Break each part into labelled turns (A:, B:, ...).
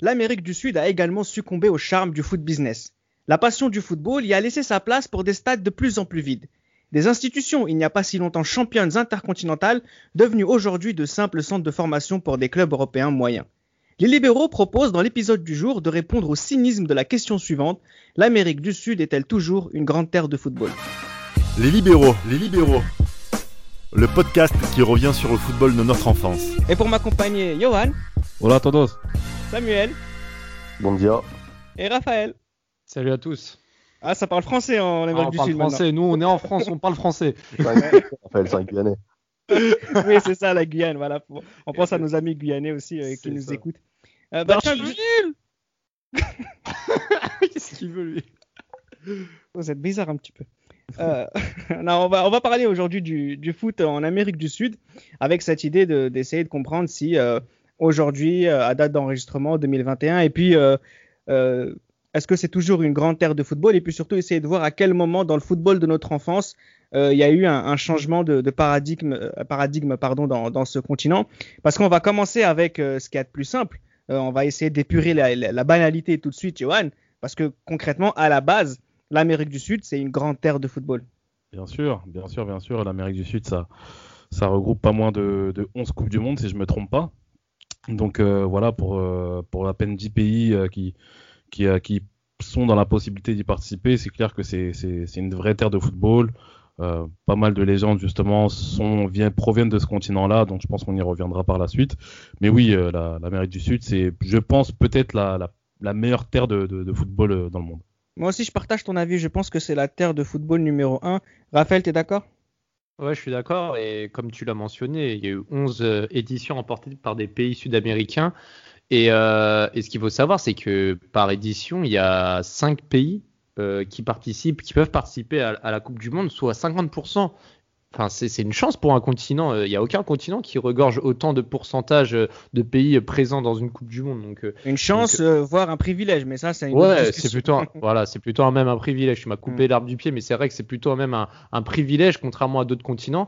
A: l'Amérique du Sud a également succombé au charme du foot business. La passion du football y a laissé sa place pour des stades de plus en plus vides. Des institutions, il n'y a pas si longtemps championnes intercontinentales, devenues aujourd'hui de simples centres de formation pour des clubs européens moyens. Les libéraux proposent dans l'épisode du jour de répondre au cynisme de la question suivante l'Amérique du Sud est-elle toujours une grande terre de football?
B: Les libéraux, les libéraux. Le podcast qui revient sur le football de notre enfance.
A: Et pour m'accompagner, Johan,
C: Hola a todos.
A: Samuel
D: Bon dia.
A: et Raphaël.
C: Salut à tous.
A: Ah, ça parle français en
C: Ah,
A: Amérique
C: on
A: du
C: parle
A: Sud
C: français. Nous, on est en France, on parle français.
D: Raphaël, c'est un Guyanais.
A: oui, c'est ça la Guyane. Voilà. On pense à nos amis guyanais aussi euh, qui nous
C: ça.
A: écoutent. Euh, bah, tiens,
C: Qu'est-ce qu'il veut lui?
A: Vous êtes bizarre un petit peu. Euh, on va, parler aujourd'hui du, foot en Amérique du Sud avec cette idée de- d'essayer de, comprendre si euh, aujourd'hui, euh, à date d'enregistrement 2021, et puis est-ce que c'est toujours une grande terre de football? Et puis surtout essayer de voir à quel moment dans le football de notre enfance il y a eu un, changement de, paradigme, paradigme pardon, dans, ce continent. Parce qu'on va commencer avec ce qu'il y a de plus simple. On va essayer d'épurer la- la banalité tout de suite, Johan, parce que concrètement, à la base, l'Amérique du Sud, c'est une grande terre de football.
C: Bien sûr, bien sûr, bien sûr. L'Amérique du Sud, ça, regroupe pas moins de, de 11 Coupes du Monde, si je me trompe pas. Donc euh, voilà, pour, euh, pour à peine 10 pays euh, qui, sont dans la possibilité d'y participer, c'est clair que c'est une vraie terre de football. Pas mal de légendes justement sont, viennent, proviennent de ce continent-là, donc je pense qu'on y reviendra par la suite. Mais oui, la- l'Amérique du Sud, c'est, je pense, peut-être la, meilleure terre de, football dans le monde.
A: Moi aussi, je partage ton avis. Je pense que c'est la terre de football numéro 1. Raphaël, t'es d'accord?
E: Ouais, je suis d'accord. Et comme tu l'as mentionné, il y a eu 11 euh, éditions remportées par des pays sud-américains. Et, euh, et ce qu'il faut savoir, c'est que par édition, il y a 5 pays euh, qui participent, qui peuvent participer à, à la Coupe du Monde, soit 50%. Enfin, c'est une chance pour un continent. Euh, Il n'y a aucun continent qui regorge autant de pourcentage euh, de pays euh, présents dans une Coupe du Monde. Donc, euh,
A: Une chance,
E: Donc,
A: euh, voire un privilège, mais ça, c'est
E: Ouais, c'est plutôt, un, voilà, c'est plutôt un même un privilège. Tu m'as coupé
A: Mm.
E: l'arbre du pied, mais c'est vrai que c'est plutôt même un, un privilège, contrairement à d'autres continents.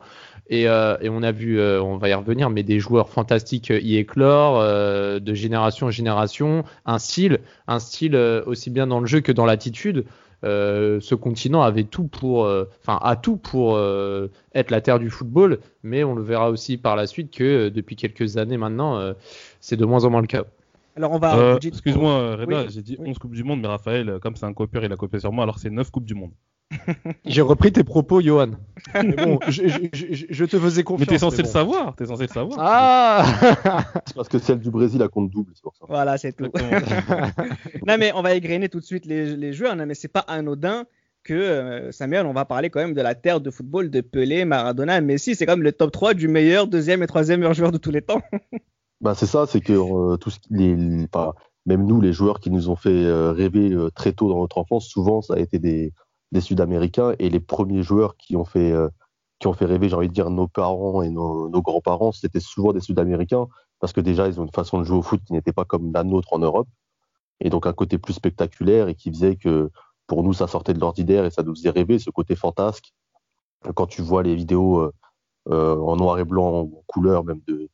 E: Et, euh, et on a vu, euh, on va y revenir, mais des joueurs fantastiques euh, y éclore, euh, de génération en génération, un style, un style euh, aussi bien dans le jeu que dans l'attitude. Euh, ce continent avait tout pour, euh, enfin, a tout pour euh, être la terre du football, mais on le verra aussi par la suite que euh, depuis quelques années maintenant, euh, c'est de moins en moins le cas.
A: Alors, on va.
C: Euh, Excuse-moi, Reda,
A: Oui,
C: j'ai dit
A: oui.
C: 11 Coupes du Monde, mais Raphaël, comme c'est un copieur, il a copié sur moi, alors c'est 9 Coupes du Monde.
E: J'ai repris tes propos, Johan. Mais bon, je, je- je- je te faisais
C: Mais
E: confiance.
C: t'es censé
E: mais
C: le savoir, t'es censé le savoir.
E: Ah
D: C'est parce que celle du Brésil, elle compte double, c'est pour ça.
A: Voilà, c'est tout. Non, mais on va égrener tout de suite les, les joueurs, non, mais c'est pas anodin que euh, Samuel, on va parler quand même de la terre de football de Pelé, Maradona, Messi. C'est comme le top 3 du meilleur, deuxième et troisième meilleur joueur de tous les temps.
D: Bah, c'est ça, c'est que euh, tout ce qui- les, même nous, les joueurs qui nous ont fait euh, rêver euh, très tôt dans notre enfance, souvent, ça a été des, des Sud-Américains et les premiers joueurs qui ont fait, euh, qui ont fait rêver, j'ai envie de dire, nos parents et nos, grands-parents, c'était souvent des Sud-Américains parce que déjà, ils ont une façon de jouer au foot qui n'était pas comme la nôtre en Europe et donc un côté plus spectaculaire et qui faisait que pour nous, ça sortait de l'ordinaire et ça nous faisait rêver, ce côté fantasque. Quand tu vois les vidéos euh, euh, en noir et blanc, en couleur même de,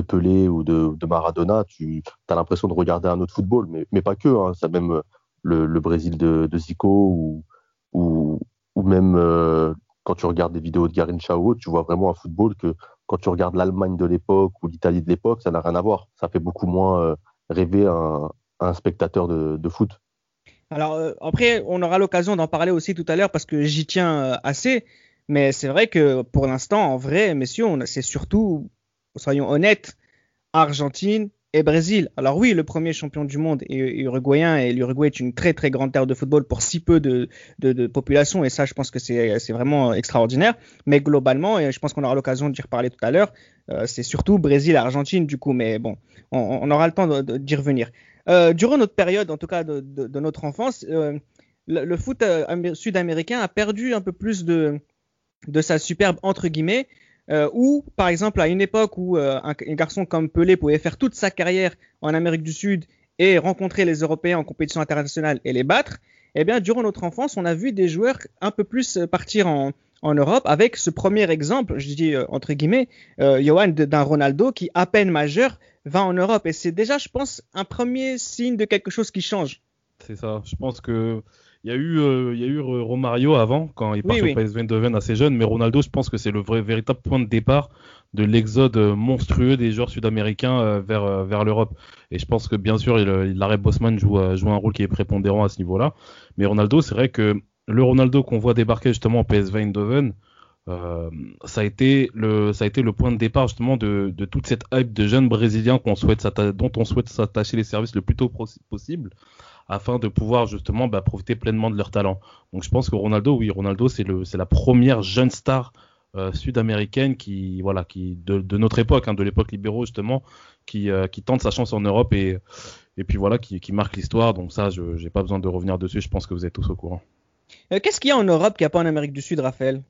D: Pelé ou de, Maradona, tu as l'impression de regarder un autre football, mais, pas que. Hein, ça même euh, le, le Brésil de, de Zico ou, ou, même euh, quand tu regardes des vidéos de Garincha ou autre, tu vois vraiment un football que quand tu regardes l'Allemagne de l'époque ou l'Italie de l'époque, ça n'a rien à voir. Ça fait beaucoup moins euh, rêver un, spectateur de, foot.
A: Alors euh, après, on aura l'occasion d'en parler aussi tout à l'heure parce que j'y tiens assez. Mais c'est vrai que pour l'instant, en vrai, messieurs, c'est surtout, soyons honnêtes, Argentine et Brésil. Alors oui, le premier champion du monde est uruguayen et l'Uruguay est une très très grande terre de football pour si peu de, population et ça, je pense que c'est vraiment extraordinaire. Mais globalement, et je pense qu'on aura l'occasion d'y reparler tout à l'heure, euh, c'est surtout Brésil Argentine du coup. Mais bon, on, aura le temps d'y revenir. Euh, durant notre période, en tout cas de, notre enfance, euh, le, le foot amé- sud-américain a perdu un peu plus de, de sa superbe entre guillemets. Euh, ou par exemple à une époque où euh, un, garçon comme Pelé pouvait faire toute sa carrière en Amérique du Sud et rencontrer les Européens en compétition internationale et les battre, eh bien durant notre enfance on a vu des joueurs un peu plus euh, partir en, Europe avec ce premier exemple, je dis euh, entre guillemets, Johan, d'un Ronaldo qui, à peine majeur, va en Europe. Et c'est déjà, je pense, un premier signe de quelque chose qui change.
C: C'est ça. Je pense que il y a eu, euh, il y a eu Romario avant, quand il part oui, au PSV Eindhoven assez jeune, mais Ronaldo, je pense que c'est le vrai, véritable point de départ de l'exode monstrueux des joueurs sud-américains vers, vers l'Europe. Et je pense que bien sûr, Larry Bosman joue, joue un rôle qui est prépondérant à ce niveau-là. Mais Ronaldo, c'est vrai que le Ronaldo qu'on voit débarquer justement au PSV Eindhoven, euh, ça a été le ça a été le point de départ justement de, de toute cette hype de jeunes brésiliens qu'on souhaite dont on souhaite s'attacher les services le plus tôt possible afin de pouvoir justement bah, profiter pleinement de leur talent. Donc je pense que Ronaldo, oui, Ronaldo c'est le c'est la première jeune star euh, sud-américaine qui voilà qui de, de notre époque, hein, de l'époque libéraux justement, qui euh, qui tente sa chance en Europe et et puis voilà qui, qui marque l'histoire. Donc ça, je j'ai pas besoin de revenir dessus. Je pense que vous êtes tous au courant.
A: Euh, qu'est-ce qu'il y a en Europe qu'il n'y a pas en Amérique du Sud, Raphaël?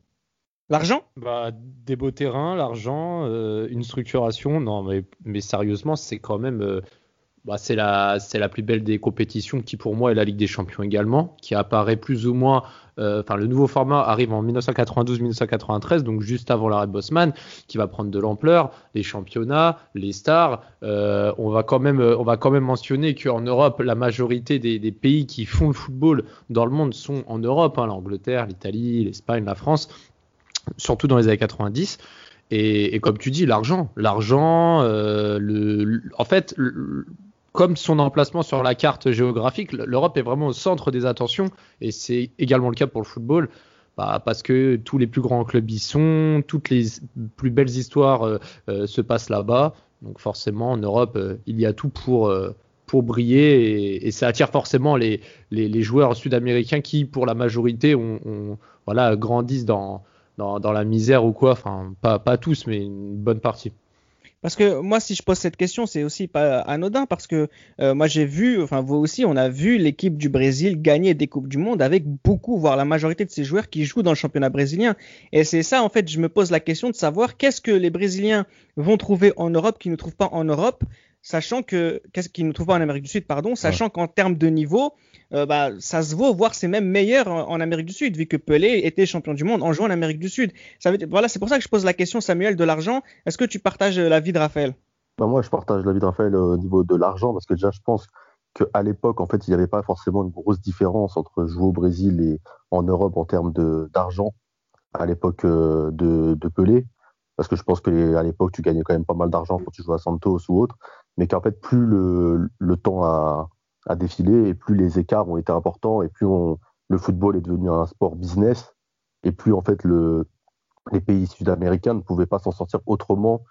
A: L'argent?
E: Bah, Des beaux terrains, l'argent, euh, une structuration. Non, mais, mais sérieusement, c'est quand même. Euh, bah, c'est la, la plus belle des compétitions qui, pour moi, est la Ligue des Champions également, qui apparaît plus ou moins euh, enfin le nouveau format arrive en 1992-1993, donc juste avant l'arrêt de Bosman, qui va prendre de l'ampleur, les championnats, les stars. Euh, on va quand même, euh, on va quand même mentionner qu'en Europe, la majorité des, pays qui font le football dans le monde sont en Europe, hein, l'Angleterre, l'Italie, l'Espagne, la France, surtout dans les années 90. Et, comme tu dis, l'argent, l'argent, le, en fait, comme son emplacement sur la carte géographique, l'Europe est vraiment au centre des attentions et c'est également le cas pour le football. Bah, parce que tous les plus grands clubs y sont, toutes les plus belles histoires euh, euh, se passent là-bas. Donc forcément, en Europe, euh, il y a tout pour, pour briller et, ça attire forcément les, les, joueurs sud-américains qui, pour la majorité, ont, voilà, grandissent dans, dans, dans, la misère ou quoi. Enfin, pas, pas tous, mais une bonne partie.
A: Parce que moi, si je pose cette question, c'est aussi pas anodin parce que euh, moi j'ai vu, enfin vous aussi, on a vu l'équipe du Brésil gagner des coupes du monde avec beaucoup, voire la majorité de ces joueurs qui jouent dans le championnat brésilien. Et c'est ça, en fait, je me pose la question de savoir qu'est-ce que les Brésiliens vont trouver en Europe qu'ils ne trouvent pas en Europe, sachant que qu'est-ce qu'ils ne trouvent pas en Amérique du Sud, pardon, sachant qu'en termes de niveau, euh, bah, ça se vaut, voire c'est même meilleur en, Amérique du Sud, vu que Pelé était champion du monde en jouant en Amérique du Sud. Voilà, c'est pour ça que je pose la question, Samuel, de l'argent. Est-ce que tu partages euh, l'avis de Raphaël?
D: Bah Moi, je partage l'avis de Raphaël euh, au niveau de l'argent, parce que déjà, je pense qu'à l'époque, en fait, il n'y avait pas forcément une grosse différence entre jouer au Brésil et en Europe en termes d'argent à l'époque de, de, Pelé. Parce que je pense que à l'époque, tu gagnais quand même pas mal d'argent quand tu jouais à Santos ou autre. Mais qu'en fait, plus le, le temps a, à défiler et plus les écarts ont été importants et plus le football est devenu un sport business et plus en fait le, les pays sud-américains ne pouvaient pas s'en sortir autrement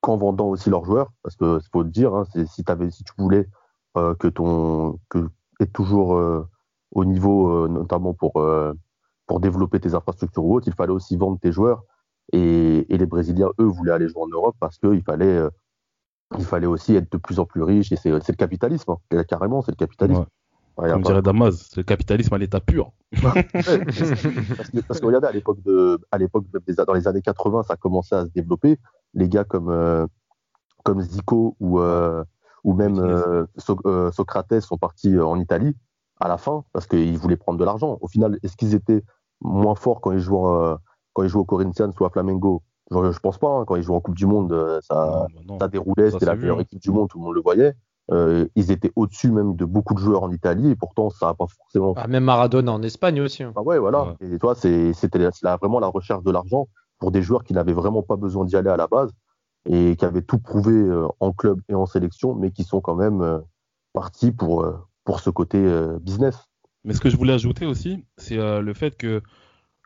D: qu'en vendant aussi leurs joueurs. Parce que faut le dire hein, si tu voulais euh, que ton que être toujours euh, au niveau euh, notamment pour pour développer tes infrastructures ou autres il fallait aussi vendre tes joueurs. Et, et les Brésiliens eux voulaient aller jouer en Europe parce qu'il fallait il fallait aussi être de plus en plus riche et c'est le capitalisme, hein. carrément, c'est le capitalisme.
C: Comme dirait Damas, c'est le capitalisme à l'état pur.
D: parce, que, parce, que, regardez, à l'époque de, à l'époque dans les années 80, ça commençait à se développer. Les gars comme, euh, comme Zico ou, euh, ou même euh, Socrates sont partis en Italie à la fin parce qu'ils voulaient prendre de l'argent. Au final, est-ce qu'ils étaient moins forts quand ils jouaient, quand ils jouaient au Corinthians ou à Flamengo je, je pense pas. Hein, quand ils jouent en Coupe du Monde, euh, ça, bah ça déroulait. C'était la meilleure équipe du monde. Tout le monde le voyait. Euh, ils étaient au-dessus même de beaucoup de joueurs en Italie et pourtant ça n'a pas forcément.
E: Ah, même Maradona en Espagne aussi.
D: Hein. Ah ouais, voilà. Et toi, c'était vraiment la recherche de l'argent pour des joueurs qui n'avaient vraiment pas besoin d'y aller à la base et qui avaient tout prouvé euh, en club et en sélection, mais qui sont quand même partis pour, pour ce côté business.
C: Mais ce que je voulais ajouter aussi, c'est le fait que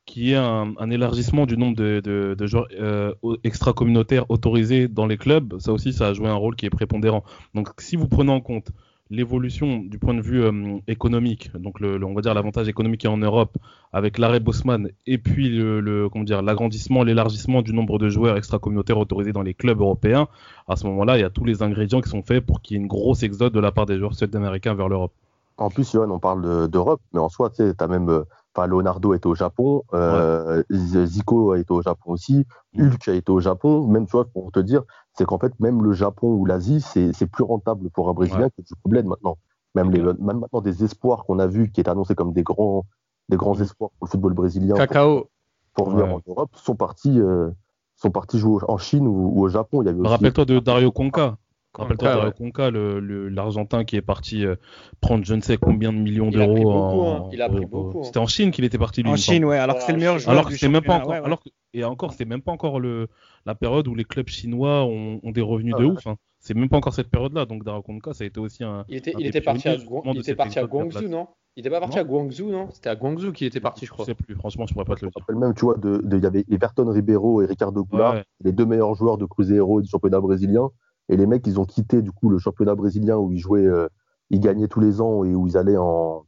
C: qui est un, élargissement du nombre de, joueurs euh, extra-communautaires autorisés dans les clubs, ça aussi, ça a joué un rôle qui est prépondérant. Donc, si vous prenez en compte l'évolution du point de vue euh, économique, donc le, on va dire l'avantage économique en Europe avec l'arrêt Bosman et puis le, le comment dire l'agrandissement, l'élargissement du nombre de joueurs extra-communautaires autorisés dans les clubs européens, à ce moment-là, il y a tous les ingrédients qui sont faits pour qu'il y ait une grosse exode de la part des joueurs sud-américains vers l'Europe.
D: En plus, Johan, on parle d'Europe, mais en soi, tu as même euh, Enfin, Leonardo est au Japon, euh, Zico a été au Japon aussi. Hulk a été au Japon. Même, tu vois, pour te dire, c'est qu'en fait, même le Japon ou l'Asie, c'est plus rentable pour un Brésilien que du bled maintenant. Même, les, même maintenant, des espoirs qu'on a vus qui étaient annoncés comme des grands, des grands mm. espoirs pour le football brésilien.
E: Cacao.
D: pour venir
C: Ouais.
D: en Europe sont partis, euh, sont partis jouer en Chine ou, ou au Japon.
C: Rappelle-toi de Dario Conca. Rappelle-toi
E: ouais.
C: Conca, le- le- l'Argentin qui est parti euh, prendre je ne sais combien de millions d'euros. en-
E: hein. Il a pris
C: au-
E: beaucoup, hein.
C: C'était en Chine qu'il était parti lui.
A: En. Chine, ouais, alors que c'est le meilleur joueur
C: Alors que c'était même pas encore,
A: ouais, ouais.
C: alors que- et encore c'était même pas encore le la période où les clubs chinois ont, ont des revenus
D: Ah
C: de
D: ouais.
C: ouf. hein. C'est même pas encore cette période-là. Donc Dario Conca, ça a été aussi un.
E: Il était,
C: un
E: il
C: des
E: était parti à, Guang- il était parti Guangzhou, non? Il était pas parti
C: Non.
E: à Guangzhou, non? C'était à Guangzhou qu'il était parti, je crois.
C: Je sais plus. Franchement, je pourrais pas te le
D: Je me
C: dire.
D: rappelle même, tu vois, il y avait Everton Ribeiro et Ricardo Goulart, les deux meilleurs joueurs de Cruzeiro et du championnat brésilien. Et les mecs, ils ont quitté du coup le championnat brésilien où ils jouaient, euh, ils gagnaient tous les ans et où ils allaient en,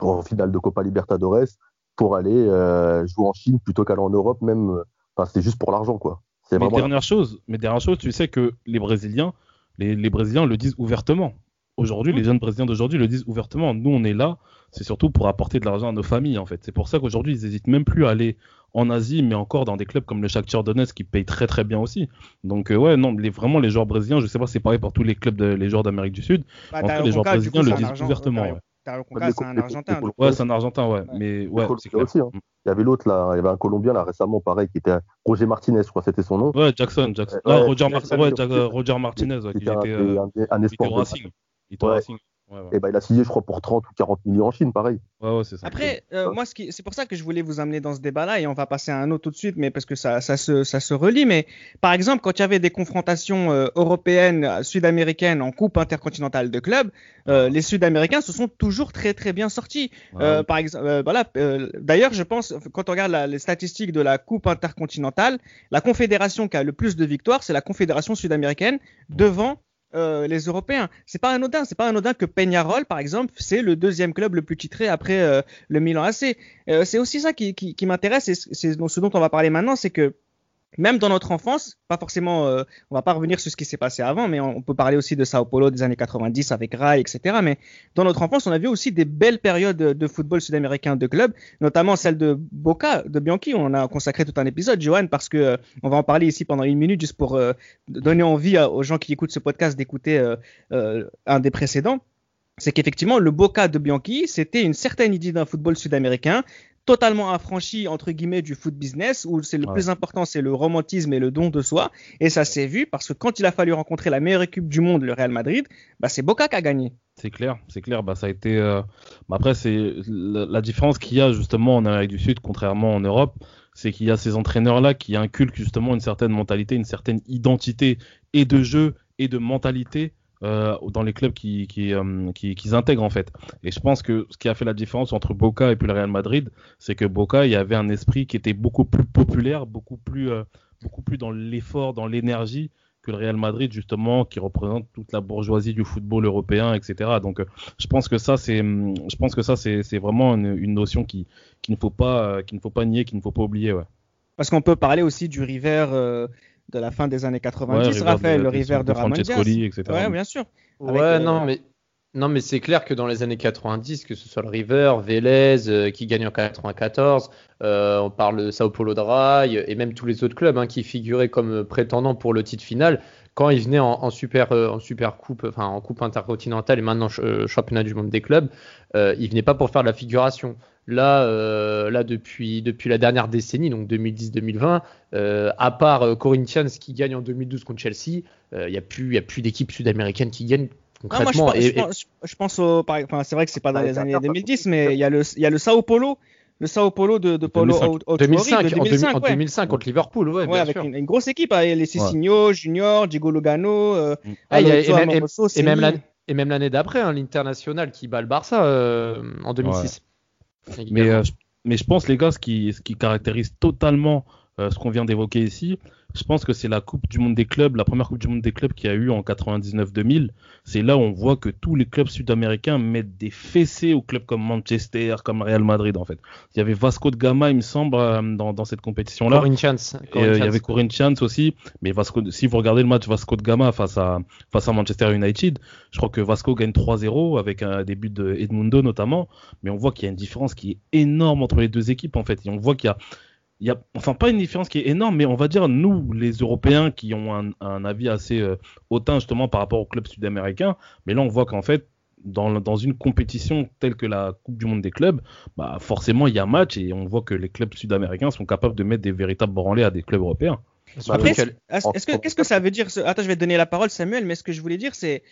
D: en finale de Copa Libertadores pour aller euh, jouer en Chine plutôt qu'aller en Europe. Même, enfin, c'était juste pour l'argent, quoi. C'est
C: Mais
D: vraiment.
C: dernière chose, mais dernière chose, tu sais que les Brésiliens, les, les Brésiliens le disent ouvertement. Aujourd'hui, les jeunes Brésiliens d'aujourd'hui le disent ouvertement. Nous, on est là, c'est surtout pour apporter de l'argent à nos familles, en fait. C'est pour ça qu'aujourd'hui, ils hésitent même plus à aller en Asie, mais encore dans des clubs comme le Shakhtar Donetsk qui payent très très bien aussi. Donc euh, ouais, non, les, vraiment les joueurs brésiliens, je sais pas, si c'est pareil pour tous les clubs, de, les joueurs d'Amérique du Sud.
A: Bah,
C: En tout cas,
A: Dario
C: les joueurs
A: coup,
C: brésiliens le
A: un
C: disent ouvertement. Ouais.
A: Conca, c'est un Argentin.
C: Ouais, c'est un Argentin, ouais.
A: Ouais.
C: Mais ouais,
D: Col-
C: c'est clair.
D: aussi, hein. Il y avait l'autre là, il y avait un Colombien là récemment, pareil, qui était Roger Martinez, je crois, c'était son nom.
C: Ouais, Jackson, Jackson.
D: Ouais, ouais,
C: Roger, Mar-
D: Jackson,
C: euh, Roger Martinez, ouais, qui
D: un,
C: était, euh,
D: un, un
C: il était
D: espoir
C: au
D: de-
C: Racing. Il était au. Racing. Ouais, ouais.
D: Et ben, il a signé, je crois, pour 30 ou 40 millions en Chine, pareil.
C: Ouais, ouais, c'est ça.
A: Après, euh,
D: Ouais.
A: moi, ce c'est pour ça que je voulais vous amener dans ce débat-là, et on va passer à un autre tout de suite, mais parce que ça, ça se, ça se relie. Mais par exemple, quand il y avait des confrontations euh, européennes, euh, sud-américaines en Coupe intercontinentale de clubs, euh, les Sud-Américains se sont toujours très très bien sortis.
C: Ouais.
A: Euh, par exemple, euh, voilà. euh, D'ailleurs, je pense, quand on regarde la- les statistiques de la Coupe intercontinentale, la confédération qui a le plus de victoires, c'est la confédération sud-américaine devant euh, les Européens. C'est pas anodin. C'est pas anodin que Peñarol, par exemple, c'est le deuxième club le plus titré après euh, le Milan AC. Euh, c'est aussi ça qui, m'intéresse c'est ce dont on va parler maintenant, c'est que même dans notre enfance, pas forcément, euh, on va pas revenir sur ce qui s'est passé avant, mais on, peut parler aussi de Sao Paulo des années 90 avec Rai, etc. Mais dans notre enfance, on a vu aussi des belles périodes de, football sud-américain de clubs, notamment celle de Boca, de Bianchi. On a consacré tout un épisode, Johan, parce que euh, on va en parler ici pendant une minute juste pour euh, donner envie aux gens qui écoutent ce podcast d'écouter un des précédents. C'est qu'effectivement, le Boca de Bianchi, c'était une certaine idée d'un football sud-américain totalement affranchi entre guillemets du foot business où c'est le
C: Ouais.
A: plus important c'est le romantisme et le don de soi et ça s'est vu parce que quand il a fallu rencontrer la meilleure équipe du monde le Real Madrid bah c'est Boca qui a gagné
C: C'est clair, c'est clair. Bah, ça a été. euh, bah, après, c'est la, la différence qu'il y a justement en Amérique du Sud, contrairement en Europe, c'est qu'il y a ces entraîneurs-là qui inculquent justement une certaine mentalité, une certaine identité et de jeu et de mentalité euh, dans les clubs qui, qui, euh, qui, qu'ils intègrent en fait. Et je pense que ce qui a fait la différence entre Boca et puis le Real Madrid, c'est que Boca, il y avait un esprit qui était beaucoup plus populaire, beaucoup plus, euh, beaucoup plus dans l'effort, dans l'énergie que le Real Madrid justement qui représente toute la bourgeoisie du football européen etc donc euh, je pense que ça c'est hum, je pense que ça c'est vraiment une, notion qui qu'il ne faut pas qu'il ne faut pas nier qu'il ne faut pas oublier ouais
A: parce qu'on peut parler aussi du River de la fin des années 90
C: Ouais,
A: Raphaël
C: de-
A: le River
C: de
A: de Ramon
C: etc.
A: ouais bien sûr
E: Ouais,
A: Avec, euh,
E: non, mais. Non, mais c'est clair que dans les années 90, que ce soit le River, Vélez, euh, qui gagne en 94, euh, on parle de Sao Paulo de Rai, et même tous les autres clubs hein, qui figuraient comme prétendants pour le titre final, quand ils venaient en, en super, euh, en super coupe, enfin en coupe intercontinentale et maintenant ch- euh, championnat du monde des clubs, euh, ils venaient pas pour faire de la figuration. Là, euh, là depuis, depuis la dernière décennie, donc 2010-2020, euh, à part euh, Corinthians qui gagne en 2012 contre Chelsea, il n'y a plus, plus d'équipes sud-américaines qui gagnent
A: Ah, moi, je,
E: concrètement.
A: pense- je
E: et- et-
A: pense, je pense au, enfin, c'est vrai que c'est pas dans les années
D: un-
A: 2010, mais il y a le, il y a le Sao Paulo, le Sao Paulo de, de Paulo
C: 2005.
A: Au- Autuori
E: 2005,
A: de
E: en 2005,
A: 2005,
E: en
A: ouais.
E: 2005 contre Liverpool, ouais,
A: Ouais,
E: bien
A: avec
E: sûr.
A: une, une grosse équipe, hein, les Cicinho, Junior, Diego Lugano, euh,
E: Ah, il y a-
A: Alonso
E: et même-
A: Amoroso,
E: Et même l'année- et même l'année d'après, hein, l'international qui bat le Barça euh, en 2006.
C: Euh, je, mais je pense, les gars, ce qui, ce caractérise totalement euh, ce qu'on vient d'évoquer ici, je pense que c'est la Coupe du Monde des clubs, la première Coupe du Monde des clubs qu'il y a eu en 99-2000. C'est là où on voit que tous les clubs sud-américains mettent des fessées aux clubs comme Manchester, comme Real Madrid, en fait. Il y avait Vasco de Gama, il me semble, euh, dans, dans cette compétition-là.
E: Corinthians.
C: Et, euh, il y avait Corinthians aussi, mais Vasco, si vous regardez le match Vasco de Gama face à, face à Manchester United, je crois que Vasco gagne 3-0 avec un début de Edmundo notamment, mais on voit qu'il y a une différence qui est énorme entre les deux équipes en fait, et on voit qu'il y a, il y a, enfin pas une différence qui est énorme, mais on va dire nous les Européens qui ont un, un avis assez euh, hautain justement par rapport aux clubs sud-américains, mais là on voit qu'en fait dans, dans une compétition telle que la Coupe du Monde des clubs, bah forcément il y a match et on voit que les clubs sud-américains sont capables de mettre des véritables branlés à des clubs européens.
A: Après, est-ce que, qu'est-ce que ça veut dire Attends, je vais te donner la parole, Samuel, mais ce que je voulais dire, c'est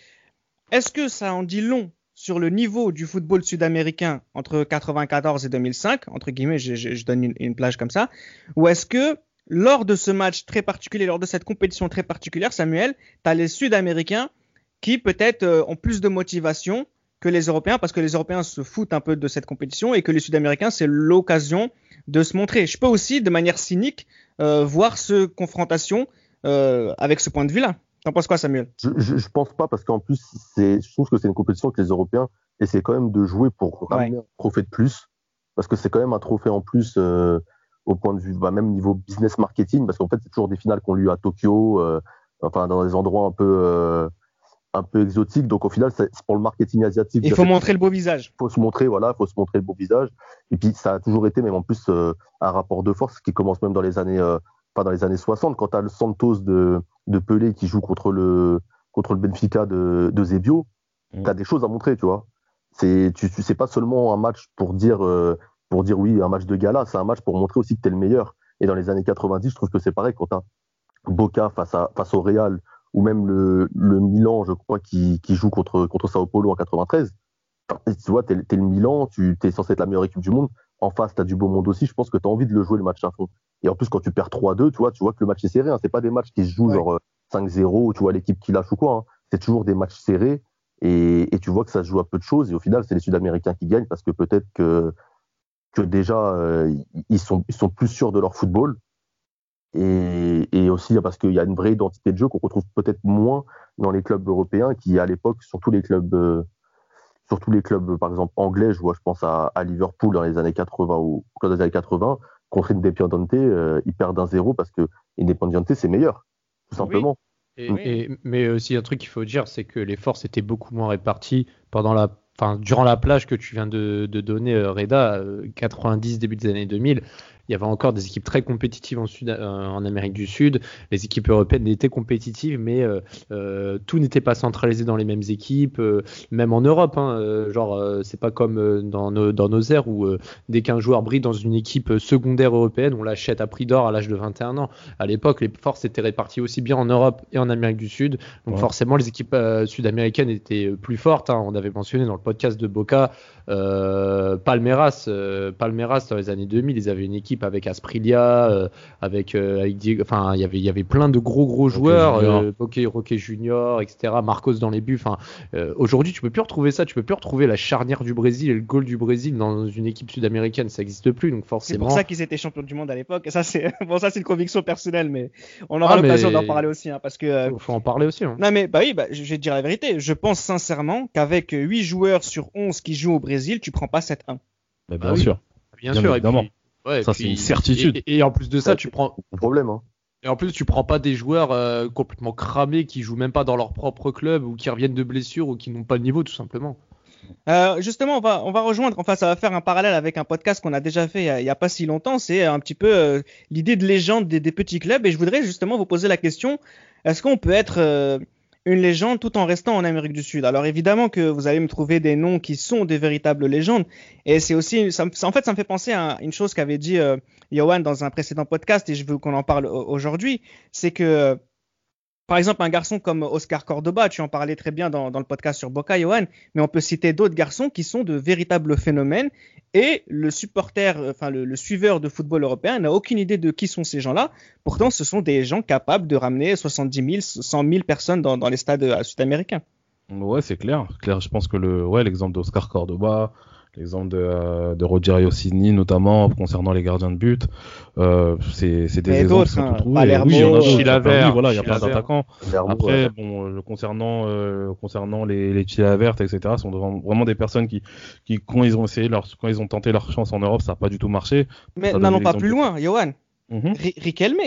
A: est-ce que ça en dit long sur le niveau du football sud-américain entre 94 et 2005, entre guillemets, je, donne une, une, plage comme ça, ou est-ce que lors de ce match très particulier, lors de cette compétition très particulière, Samuel, tu as les Sud-Américains qui peut-être euh, ont plus de motivation que les Européens parce que les Européens se foutent un peu de cette compétition et que les Sud-Américains, c'est l'occasion de se montrer. Je peux aussi, de manière cynique, euh, voir ce confrontation euh, avec ce point de vue-là. T'en penses quoi, Samuel?
D: Je, je, pense pas parce qu'en plus, je trouve que c'est une compétition que les Européens essaient quand même de jouer pour ramener un trophée de plus parce que c'est quand même un trophée en plus euh, au point de vue, bah, même niveau business marketing parce qu'en fait, c'est toujours des finales qu'on eu à Tokyo, euh, enfin dans des endroits un peu euh, un peu exotiques. Donc au final, c'est pour le marketing asiatique.
A: Il faut montrer le beau visage.
D: Il faut se montrer, voilà, il faut se montrer le beau visage. Et puis ça a toujours été, même en plus, un rapport de force qui commence même dans les années, pas dans les années 60, quand tu as le Santos de, de Pelé qui joue contre le contre le Benfica de, de Zebio, mmh. tu as des choses à montrer, tu vois. C'est tu, tu pas seulement un match pour dire euh, pour dire oui, un match de gala, c'est un match pour montrer aussi que tu es le meilleur. Et dans les années 90, je trouve que c'est pareil quand tu as Boca face à face au Real ou même le, le Milan, je crois, qui, qui joue contre, contre Sao Paulo en 93. Tu vois, t'es es le Milan, tu es censé être la meilleure équipe du monde. En face, tu as du beau monde aussi. Je pense que tu as envie de le jouer le match à fond. Et en plus, quand tu perds 3-2, tu vois, tu vois que le match est serré. Hein. C'est pas des matchs qui se jouent ouais. genre 5-0 tu vois l'équipe qui lâche ou quoi. Hein. C'est toujours des matchs serrés. Et, et, tu vois que ça se joue à peu de choses. Et au final, c'est les Sud-Américains qui gagnent parce que peut-être que, que déjà, euh, ils, sont, ils sont plus sûrs de leur football. Et, et, aussi parce qu'il y a une vraie identité de jeu qu'on retrouve peut-être moins dans les clubs européens qui à l'époque surtout les clubs euh, surtout les clubs par exemple anglais je vois je pense à, à Liverpool dans les années 80 ou dans les années 80 contre Independiente euh, ils perdent un zéro parce que Independiente c'est meilleur tout simplement
E: oui. Et, oui. et, mais aussi un truc qu'il faut dire c'est que les forces étaient beaucoup moins réparties pendant la enfin durant la plage que tu viens de, de donner Reda 90 début des années 2000 il y avait encore des équipes très compétitives en, Sud, euh, en Amérique du Sud. Les équipes européennes étaient compétitives, mais euh, euh, tout n'était pas centralisé dans les mêmes équipes, euh, même en Europe. Hein, genre, c'est pas comme dans nos, dans nos aires où dès qu'un joueur brille dans une équipe secondaire européenne, on l'achète à prix d'or à l'âge de 21 ans. À l'époque, les forces étaient réparties aussi bien en Europe et en Amérique du Sud. Donc ouais. forcément, les équipes sud-américaines étaient plus fortes. Hein. On avait mentionné dans le podcast de Boca Palmeiras. Palmeiras dans les années 2000, ils avaient une équipe avec Asprilia, euh, avec, euh, avec Diego, enfin il y avait il y avait plein de gros gros joueurs, Roque Roque Junior, etc. Marcos dans les buts. Enfin euh, aujourd'hui tu peux plus retrouver ça, tu peux plus retrouver la charnière du Brésil et le goal du Brésil dans une équipe sud-américaine, ça n'existe plus donc forcément.
A: C'est pour ça qu'ils étaient champions du monde à l'époque. Ça c'est bon ça c'est une conviction personnelle mais on aura ah, l'occasion d'en parler aussi hein, parce que. Euh...
E: Faut en parler aussi. Hein.
A: Non mais bah oui bah, je vais te dire la vérité. Je pense sincèrement qu'avec 8 joueurs sur 11 qui jouent au Brésil, tu prends pas 7-1.
C: Bah, bien ah, sûr.
E: Bien, bien, sûr
C: évidemment.
E: Et puis, Ouais,
C: ça, c'est une certitude.
E: Et, et, en plus de ça, tu prends.
D: problème. Hein.
E: Et en plus, tu prends pas des joueurs euh, complètement cramés qui jouent même pas dans leur propre club ou qui reviennent de blessures ou qui n'ont pas le niveau, tout simplement.
A: Euh, justement, on va, on va rejoindre, enfin, ça va faire un parallèle avec un podcast qu'on a déjà fait il y a, pas si longtemps. C'est un petit peu euh, l'idée de légende des, des, petits clubs. Et je voudrais justement vous poser la question est-ce qu'on peut être euh, une légende tout en restant en Amérique du Sud. Alors évidemment que vous allez me trouver des noms qui sont des véritables légendes. Et c'est aussi, ça, en fait, ça me fait penser à une chose qu'avait dit euh, Johan dans un précédent podcast et je veux qu'on en parle aujourd'hui. C'est que par exemple, un garçon comme Oscar Cordoba, tu en parlais très bien dans, le podcast sur Boca, Johan, mais on peut citer d'autres garçons qui sont de véritables phénomènes et le supporter, enfin le, suiveur de football européen n'a aucune idée de qui sont ces gens-là. Pourtant, ce sont des gens capables de ramener 70 000, 100 000 personnes dans, les stades sud-américains.
C: Ouais, c'est clair. clair. Je pense que le, ouais, l'exemple d'Oscar Cordoba, l'exemple de, euh, de Rogerio Sidney notamment concernant les gardiens de but euh, c'est c'est des exemples qui sont
A: hein,
C: trouvés.
A: Oui il y en a
C: d'autres voilà il y a plein d'attaquants. Après bon le concernant euh, concernant les les Chilavert etc sont vraiment des personnes qui qui quand ils ont essayé leur quand ils ont tenté leur chance en Europe ça n'a pas du tout marché.
A: Mais n'allons pas plus loin Johan. Mm -hmm. Riquelme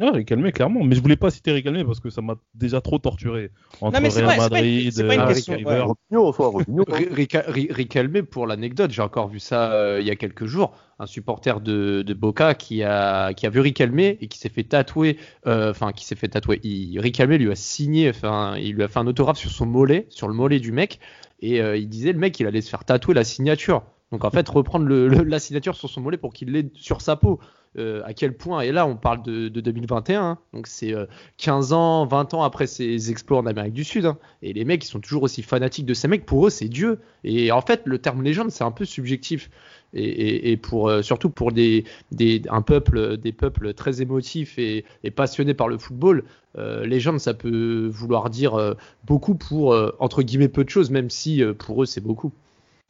C: Ouais, Riquelme, clairement. Mais je voulais pas citer Riquelme parce que ça m'a déjà trop torturé. Entre
A: Non, mais c'est
C: Real
A: pas- c'est pas une-
C: Madrid,
A: c'est pas une
C: euh,
A: question, ouais.
D: Robinho. hein.
E: Riquelme, pour l'anecdote, j'ai encore vu ça euh, il y a quelques jours. Un supporter de, de Boca qui a, qui a vu Riquelme et qui s'est fait tatouer. euh, Enfin, qui s'est fait tatouer. Il, Riquelme lui a signé, enfin, il lui a fait un autographe sur son mollet, sur le mollet du mec. Et euh, il disait le mec, il allait se faire tatouer la signature. Donc en fait, reprendre le- le- la signature sur son mollet pour qu'il l'ait sur sa peau. Euh, à quel point, et là on parle de, de 2021, hein. donc c'est euh, 15 ans, 20 ans après ses exploits en Amérique du Sud, hein. et les mecs ils sont toujours aussi fanatiques de ces mecs, pour eux c'est Dieu. Et en fait le terme légende c'est un peu subjectif, et, et- et pour, euh, surtout pour des, des, un peuple, des peuples très émotifs et, et passionnés par le football, euh, légende ça peut vouloir dire euh, beaucoup pour euh, entre guillemets peu de choses, même si euh, pour eux c'est beaucoup.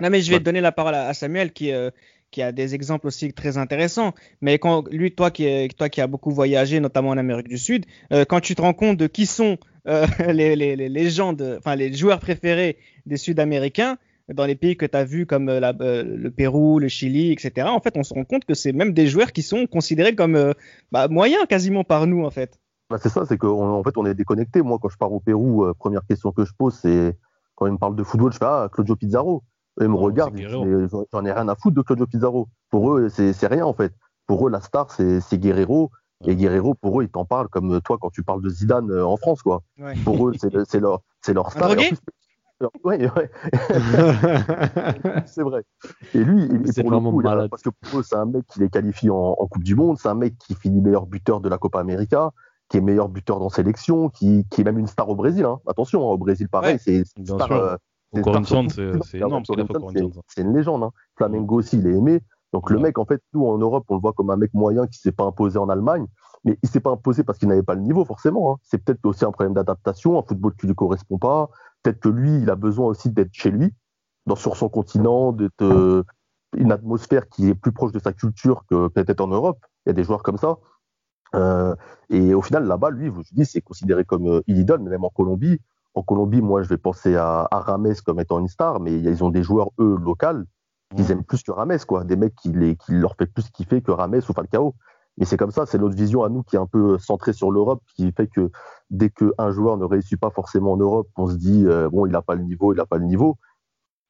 A: Non, mais je vais
D: Ouais.
A: te donner la parole à, à Samuel qui, euh, qui a des exemples aussi très intéressants. Mais quand lui, toi qui, toi as beaucoup voyagé, notamment en Amérique du Sud, euh, quand tu te rends compte de qui sont euh, les, les, les joueurs préférés des Sud-Américains dans les pays que tu as vus comme euh, le Pérou, le Chili, etc. En fait, on se rend compte que c'est même des joueurs qui sont considérés comme bah, moyens quasiment par nous, en fait.
D: Bah, c'est ça, c'est qu'en en fait, on est déconnecté. Moi, quand je pars au Pérou, première question que je pose, c'est quand ils me parlent de football, je fais Ah, Claudio Pizarro. Eux, ils me
C: Oh,
D: regardent, et j'en- ai rien à foutre de Claudio Pizarro. Pour eux, c'est c'est rien en fait. Pour eux, la star, c'est Guerrero. Et Guerrero, pour eux, ils t'en parlent comme toi quand tu parles de Zidane euh, en France, quoi.
A: Ouais.
D: Pour eux, c'est c'est leur, c'est leur star. Et Ouais, ouais, c'est vrai. Et lui, il-
E: C'est
D: pour le coup, parce que pour eux, c'est un mec qui les qualifie en, en Coupe du Monde, c'est un mec qui finit meilleur buteur de la Copa América, qui est meilleur buteur dans sélection, qui, qui est même une star au Brésil. hein. Attention, hein, au Brésil, pareil,
A: Ouais.
D: c'est une star. euh, c'est une star
C: Corinthians,
D: sur
C: c'est
D: tout-
C: c'est énorme ce qu'il a fait au
D: Corinthians,
C: Corinthians.
D: c'est- C'est une légende. Hein. Flamengo aussi, il est aimé. Donc le
C: Ouais.
D: mec, en fait, nous en Europe, on le voit comme un mec moyen qui s'est pas imposé en Allemagne, mais il s'est pas imposé parce qu'il n'avait pas le niveau forcément. hein. C'est peut-être aussi un problème d'adaptation, un football qui lui correspond pas. Peut-être que lui, il a besoin aussi d'être chez lui, dans, sur son continent, d'être euh, une atmosphère qui est plus proche de sa culture que peut-être en Europe. Il y a des joueurs comme ça. Euh, et au final, là-bas, lui, je vous dis, c'est considéré comme euh, une idole, mais même en Colombie. En Colombie, moi, je vais penser à, à Rames comme étant une star, mais ils ont des joueurs, eux, locaux, qu'ils aiment plus que Rames, quoi. Des mecs qui, les, qui leur fait plus kiffer que Rames ou Falcao. Mais c'est comme ça, c'est notre vision à nous qui est un peu centrée sur l'Europe, qui fait que dès qu'un joueur ne réussit pas forcément en Europe, on se dit, euh, bon, il n'a pas le niveau, il n'a pas le niveau.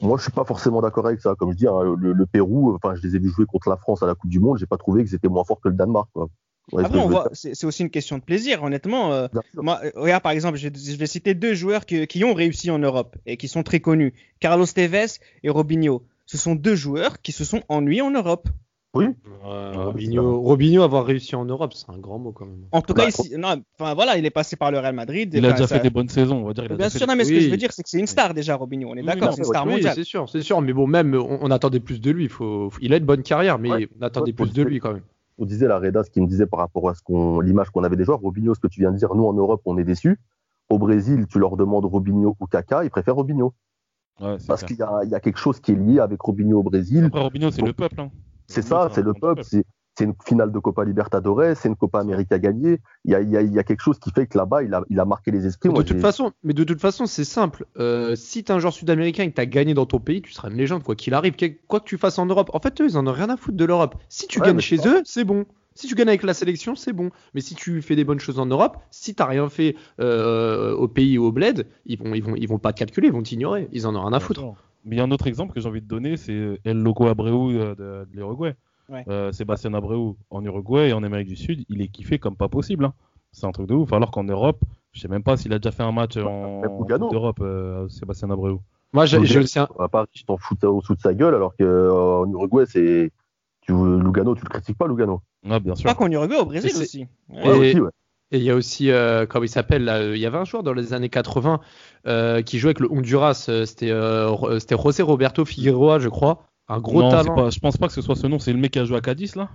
D: Moi, je suis pas forcément d'accord avec ça. Comme je dis, hein, le, le Pérou, enfin, je les ai vus jouer contre la France à la Coupe du Monde, j'ai pas trouvé qu'ils étaient moins forts que le Danemark, quoi. Vous voyez ce
A: Après,
D: que
A: on
D: je veux
A: voit, c'est aussi une question de plaisir, honnêtement. euh. Moi, euh, regarde par exemple, je, je vais citer deux joueurs qui, qui ont réussi en Europe et qui sont très connus, Carlos Tevez et Robinho. Ce sont deux joueurs qui se sont ennuyés en Europe.
D: Oui,
E: Robinho, Robinho avoir réussi en Europe, c'est un grand mot quand même.
A: En tout
D: Bah,
A: cas, ici, non, enfin voilà, il est passé par le Real Madrid.
C: Il a
A: Enfin,
C: déjà
A: ça-
C: fait des bonnes saisons, on va dire. Il a
A: Bien sûr,
C: fait
A: non, mais ce que je veux dire, c'est que c'est une star déjà, Robinho. On est
C: Oui,
A: d'accord, c'est une
D: ouais,
A: star
E: Oui,
A: mondiale.
E: c'est sûr, c'est sûr. Mais bon, même on, on attendait plus de lui. Il faut, il a une bonne carrière, mais
D: Ouais.
E: on attendait
D: Ouais,
E: plus de lui quand même.
D: On disait la Reda, ce qu'il me disait par rapport à ce qu'on, l'image qu'on avait des joueurs. Robinho, ce que tu viens de dire, nous en Europe, on est déçus. Au Brésil, tu leur demandes Robinho ou Kaka, ils préfèrent Robinho.
C: Ouais, c'est
D: Parce
C: clair.
D: qu'il y a, il y a quelque chose qui est lié avec Robinho au Brésil.
C: Après, Robinho, c'est le peuple. hein.
D: C'est ça, c'est le peuple. C'est, une finale de Copa Libertadores, c'est une Copa América gagnée. Il y a, il y a- il y a quelque chose qui fait que là-bas, il a, il a marqué les esprits.
E: Mais
D: Moi,
E: de toute façon, mais de toute façon, c'est simple. Euh, si t'es un joueur sud-américain et que t'as gagné dans ton pays, tu seras une légende quoi qu'il arrive, Quel- quoi que tu fasses en Europe. En fait, eux, ils en ont rien à foutre de l'Europe. Si tu
D: Ouais,
E: gagnes chez eux, c'est bon. Si tu gagnes avec la sélection, c'est bon. Mais si tu fais des bonnes choses en Europe, si t'as rien fait euh, au pays ou au bled, ils vont, ils vont, ils vont pas te calculer, ils vont t'ignorer. Ils en ont rien à foutre.
C: Mais il y a un autre exemple que j'ai envie de donner, c'est El Loco Abreu euh, de, de l'Uruguay.
A: Ouais.
C: Euh, Sébastien Abreu en Uruguay et en Amérique du Sud, il est kiffé comme pas possible. hein. C'est un truc de ouf. Alors qu'en Europe, je sais même pas s'il a déjà fait un match en
D: même
C: en d'Europe, euh, Sébastien Abreu.
E: Moi, j'ai aussi un,
D: À Paris, tu t'en fous au-dessous de sa gueule, alors qu'en Uruguay, c'est. Tu, Lugano, tu le critiques pas, Lugano.
C: Ah, bien sûr.
A: Pas qu'en Uruguay, au Brésil
E: Et
A: aussi. Ouais.
E: Et-
D: Ouais, aussi, ouais.
E: Et il y a aussi, euh, comment il s'appelle là, euh, Il y avait un joueur dans les années 80 euh, qui jouait avec le Honduras. euh, euh, c'était José Roberto Figueroa, je crois. Un gros
C: non,
E: talent.
C: pas, je pense pas que ce soit ce nom. C'est le mec qui a joué à Cadiz là?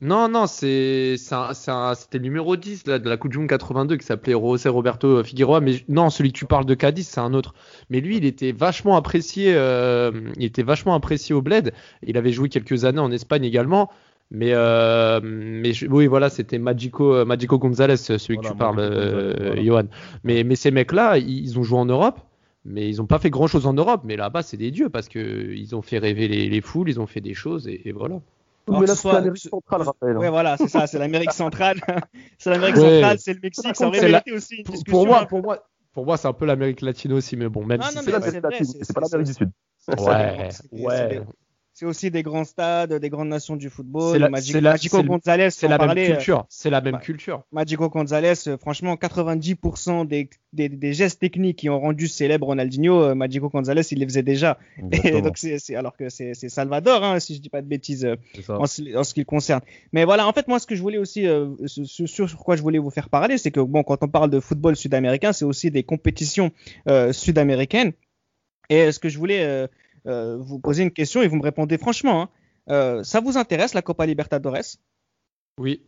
E: Non, non, c'est c'était le numéro 10 là, de la Coupe du Monde 82 qui s'appelait José Roberto Figueroa. Mais non, celui que tu parles de Cadiz, c'est un autre. Mais lui, il était vachement apprécié. euh, il était vachement apprécié au Bled. Il avait joué quelques années en Espagne également. Mais, euh, mais je- oui, voilà, c'était Magico, euh, Magico Gonzalez, celui
C: Voilà,
E: que tu parles, euh,
C: voilà.
E: Johan. Mais, mais ces mecs-là, ils ils ont joué en Europe. Mais ils n'ont pas fait grand chose en Europe. Mais là-bas, c'est des dieux parce que ils ont fait rêver les, les foules, ils ont fait des choses et, et voilà.
A: Alors
D: mais là,
A: ce
D: c'est l'Amérique centrale, Raphaël. hein.
A: Ouais, voilà, c'est ça, c'est l'Amérique centrale. c'est l'Amérique
E: Ouais.
A: centrale, c'est le Mexique. Ça aurait
E: C'est la-
A: mérité aussi une
E: Pour,
A: discussion.
E: pour moi,
A: hein.
E: pour moi, pour moi, c'est un peu l'Amérique latine aussi, mais bon, même
A: Non,
E: si c'est
D: l'Amérique latine,
A: c'est-
D: pas l'Amérique du Sud.
E: Ouais, ouais.
A: C'est aussi des grands stades, des grandes nations du football.
E: C'est la-
A: Magico
E: c'est
A: Gonzalez,
E: la même
A: euh,
E: culture. C'est la même culture.
A: Magico Gonzalez, euh, franchement, 90% des, des, des gestes techniques qui ont rendu célèbre Ronaldinho, euh, Magico Gonzalez, il les faisait déjà. Et donc, alors que c'est, Salvador, hein, si je dis pas de bêtises, en, ce en ce qui le concerne. Mais voilà, en fait, moi, ce que je voulais aussi, euh, ce, ce- sur, sur quoi je voulais vous faire parler, c'est que, bon, quand on parle de football sud-américain, c'est aussi des compétitions euh, sud-américaines. Et ce que je voulais euh, euh, vous poser une question et vous me répondez franchement, hein, euh, ça vous intéresse la Copa Libertadores?
E: Oui.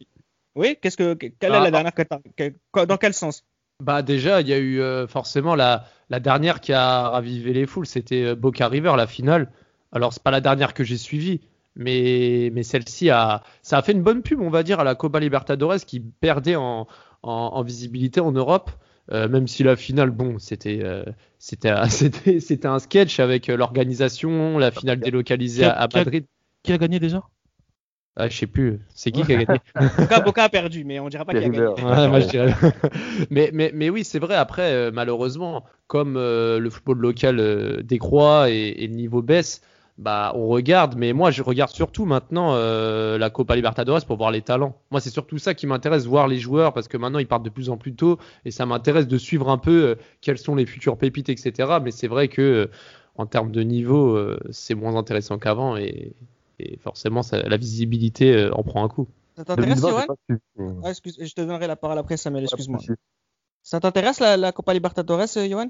A: Oui Qu'est-ce que, quelle est
E: Ah,
A: la dernière que que- dans quel sens?
E: Bah déjà, il y a eu euh, forcément la, la dernière qui a ravivé les foules, c'était Boca River, la finale. Alors c'est pas la dernière que j'ai suivie, mais, mais celle-ci a, ça a fait une bonne pub, on va dire, à la Copa Libertadores qui perdait en, en, en visibilité en Europe. Euh, même si la finale, bon, c'était euh, c'était c'était c'était un sketch avec euh, l'organisation, la finale délocalisée
C: a-
E: à, à
C: qui a-
E: Madrid.
C: Qui a gagné déjà?
E: Ah, je sais plus, c'est qui qui a gagné?
A: Boca, Boca a perdu, mais on dira pas
D: Les
A: qui a gagné.
D: River.
E: Ouais, moi, je dirais- mais, mais, mais oui, c'est vrai. Après, euh, malheureusement, comme euh, le football local euh, décroît et, et le niveau baisse, bah, on regarde. Mais moi, je regarde surtout maintenant euh, la Copa Libertadores pour voir les talents. Moi, c'est surtout ça qui m'intéresse, voir les joueurs, parce que maintenant, ils partent de plus en plus tôt. Et ça m'intéresse de suivre un peu euh, quelles sont les futures pépites, etc. Mais c'est vrai que euh, en termes de niveau, euh, c'est moins intéressant qu'avant. Et, et forcément, ça- la visibilité euh, en prend un coup.
A: Ça t'intéresse,
D: 2020,
A: Johan
D: j'ai pas suivi, mais-
A: ah, excuse, Je te donnerai la parole après, Samuel, excuse-moi. Ça t'intéresse la, la Copa Libertadores, euh, Johan?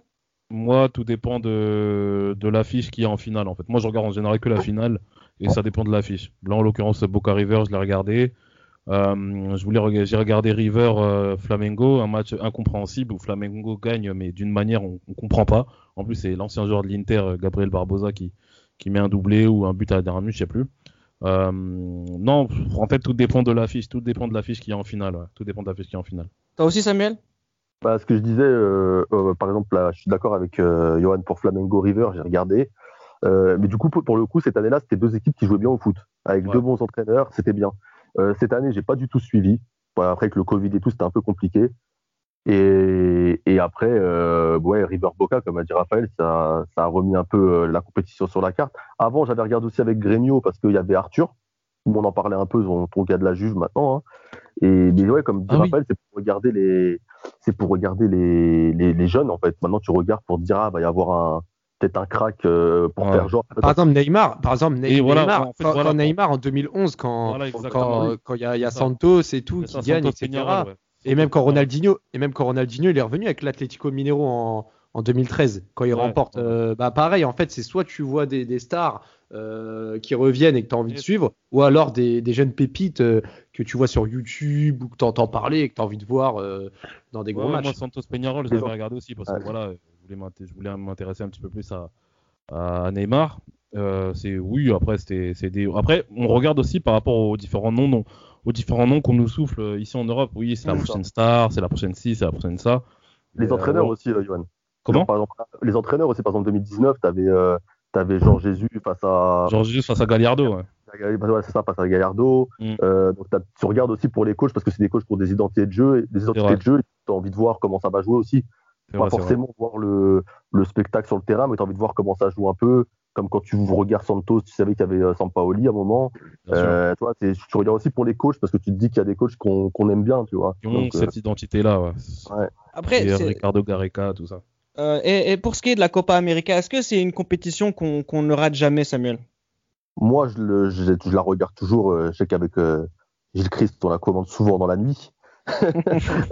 C: Moi, tout dépend de, de l'affiche qu'il y a en finale. En fait, moi, je regarde en général que la finale et ça dépend de l'affiche. Là, en l'occurrence, Boca River, je l'ai regardé. Euh, je voulais j'ai regardé River euh, Flamengo, un match incompréhensible où Flamengo gagne, mais d'une manière on, on comprend pas. En plus, c'est l'ancien joueur de l'Inter, euh, Gabriel Barbosa, qui, qui met un doublé ou un but à la dernière minute, je sais plus. Euh, non, en fait, tout dépend de l'affiche. Tout dépend de l'affiche qu'il y a en finale. ouais. Tout dépend de l'affiche qu'il y a en finale.
A: Toi aussi, Samuel?
D: Bah, ce que je disais, euh, euh, par exemple, là, je suis d'accord avec euh, Johan pour Flamengo River, j'ai regardé. Mais du coup, pour, pour le coup, cette année-là, c'était deux équipes qui jouaient bien au foot, avec
C: Ouais.
D: deux bons entraîneurs, c'était bien. Cette année, j'ai pas du tout suivi. Voilà, après, avec le Covid et tout, c'était un peu compliqué. Et, et après, ouais, River Boca, comme a dit Raphaël, ça, ça a remis un peu la compétition sur la carte. Avant, j'avais regardé aussi avec Grêmio parce qu'il y avait Arthur, on en parlait un peu, ton gars de la juge maintenant. hein. Et mais ouais, comme dit
C: Ah oui.
D: Raphaël, c'est pour regarder les, c'est pour regarder les, les, les jeunes en fait. Maintenant, tu regardes pour te dire ah va y avoir un peut-être un crack euh, pour
C: Ouais.
D: faire genre.
E: Par exemple, Neymar, par exemple, Ney-
C: Et voilà,
E: Neymar,
C: en fait,
E: quand,
C: voilà.
E: quand Neymar en 2011, quand
C: Voilà,
E: quand il y a, il y a. Santos et tout qui
C: ça,
E: gagne,
C: Santos
E: etc.
C: Ouais.
E: Et même quand. Ronaldinho, et même quand Ronaldinho, il est revenu avec l'Atlético Mineiro en, en 2013, quand il
C: Ouais,
E: remporte,
C: ouais.
E: euh, bah pareil, en fait, c'est soit tu vois des, des stars euh, qui reviennent et que tu as envie de suivre, ou alors des, des jeunes pépites euh, que tu vois sur YouTube ou que tu entends parler et que tu as envie de voir euh, dans des
C: Ouais,
E: gros
C: ouais,
E: matchs.
C: moi, Santos Peñarol, je
D: Les
C: l'avais regardé aussi parce que
D: Ouais.
C: voilà, je voulais m'intéresser un petit peu plus à, à Neymar. Euh, c'est oui, après c'était c'est des après on regarde aussi par rapport aux différents noms non, aux différents noms qu'on nous souffle ici en Europe. Oui, c'est la prochaine star, c'est la prochaine ci, c'est la prochaine ça.
D: Les entraîneurs aussi, Johan.
C: Comment?
D: Genre, par exemple, les entraîneurs aussi, par exemple 2019, t'avais euh, t'avais Jean Jésus face à
C: Genre juste face à Gallardo. Ouais.
D: Ouais, c'est ça, face à Gallardo.
C: Mm.
D: Euh, donc tu regardes aussi pour les coachs parce que c'est des coachs pour des identités de jeu, et des identités de jeu. Tu as envie de voir comment ça va jouer aussi. Pas
C: vrai,
D: forcément voir le, le spectacle sur le terrain, mais tu as envie de voir comment ça joue un peu. Comme quand tu regardes Santos, tu savais qu'il y avait euh, Sampaoli à un moment. Euh, tu, vois, c'est- tu regardes aussi pour les coachs parce que tu te dis qu'il y a des coachs qu'on aime bien, tu vois.
C: Qui ont
D: Donc, euh,
C: cette identité-là. Ouais.
A: Après,
C: Et Ricardo Gareca, tout ça.
A: Euh, et, et pour ce qui est de la Copa América, est-ce que c'est une compétition qu'on ne rate jamais, Samuel?
D: Moi, je, le- je- je la regarde toujours. euh, je sais qu'avec euh, Gilles Christ, on la commande souvent dans la nuit.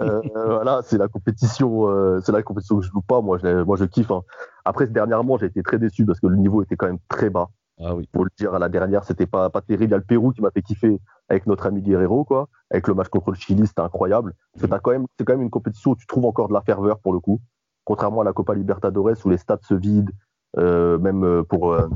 D: Euh, voilà, c'est la compétition, euh, c'est la compétition que je loupe pas. Moi, je, moi, je kiffe. hein. Après, dernièrement, j'ai été très déçu parce que le niveau était quand même très bas.
C: Ah oui.
D: Pour le dire, à la dernière, c'était pas pas terrible. Il y a le Pérou qui m'a fait kiffer avec notre ami Guerrero, quoi. Avec le match contre le Chili, c'était incroyable. Que t'as quand même, c'est quand même une compétition où tu trouves encore de la ferveur pour le coup. Contrairement à la Copa Libertadores où les stades se vident, euh, même euh, pour euh,